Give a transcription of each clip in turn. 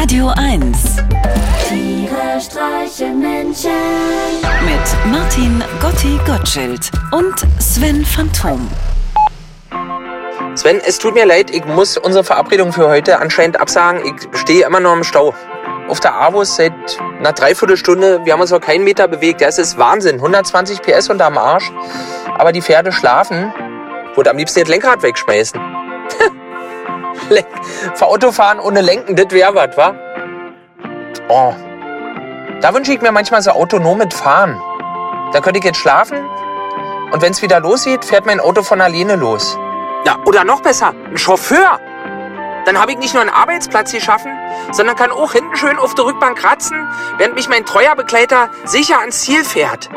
Radio 1 Tiere streichen Menschen. mit Martin Gotti Gottschild und Sven Phantom. Sven, es tut mir leid, ich muss unsere Verabredung für heute anscheinend absagen. Ich stehe immer noch im Stau. Auf der Avus seit einer Dreiviertelstunde. Wir haben uns noch keinen Meter bewegt. Das ist Wahnsinn. 120 PS unterm Arsch. Aber die Pferde schlafen. Würde am liebsten das Lenkrad wegschmeißen. Lenk Für Autofahren ohne Lenken, das wäre was, wa? Oh. Da wünsche ich mir manchmal so autonomes Fahren. Da könnte ich jetzt schlafen und wenn es wieder losgeht, fährt mein Auto von alleine los. Ja, oder noch besser, ein Chauffeur. Dann habe ich nicht nur einen Arbeitsplatz geschaffen, sondern kann auch hinten schön auf der Rückbank kratzen, während mich mein treuer Begleiter sicher ans Ziel fährt.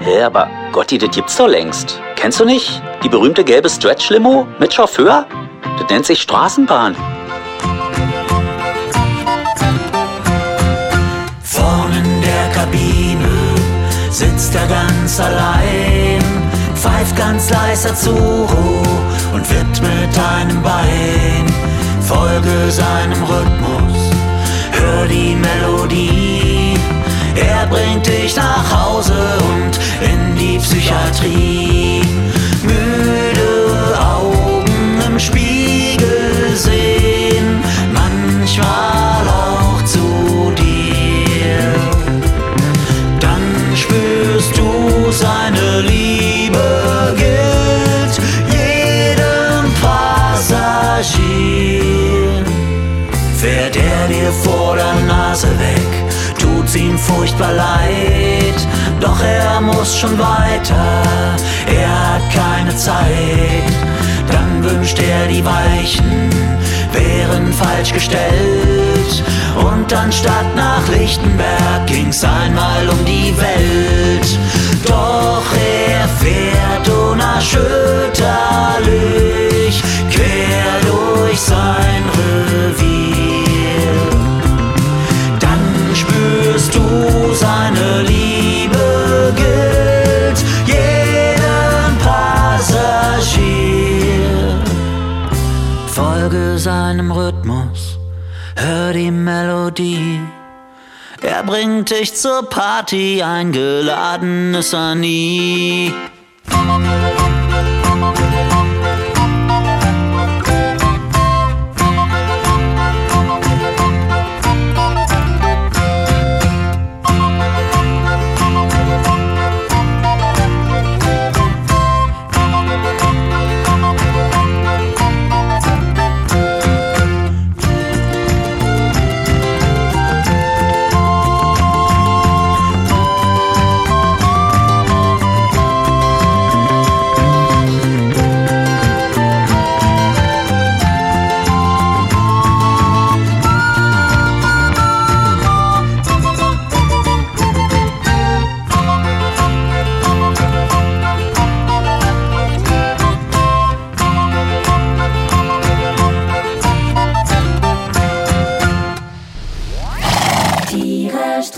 Hä, aber Gotti, das gibt's doch längst. Kennst du nicht? Die berühmte gelbe Stretch-Limo mit Chauffeur? Das nennt sich Straßenbahn. Vorn in der Kabine sitzt er ganz allein, pfeift ganz leise zu und wippt mit einem Bein. Folge seinem Rhythmus, hör die Melodie. Er bringt dich nach Hause und in die Psychiatrie. Tut's ihm furchtbar leid. Doch er muss schon weiter, er hat keine Zeit. Dann wünscht er die Weichen wären falsch gestellt. Und anstatt nach Lichtenberg ging's einmal um die Welt. Du seine Liebe gilt jedem Passagier. Folge seinem Rhythmus, hör die Melodie. Er bringt dich zur Party, eingeladen ist er nie.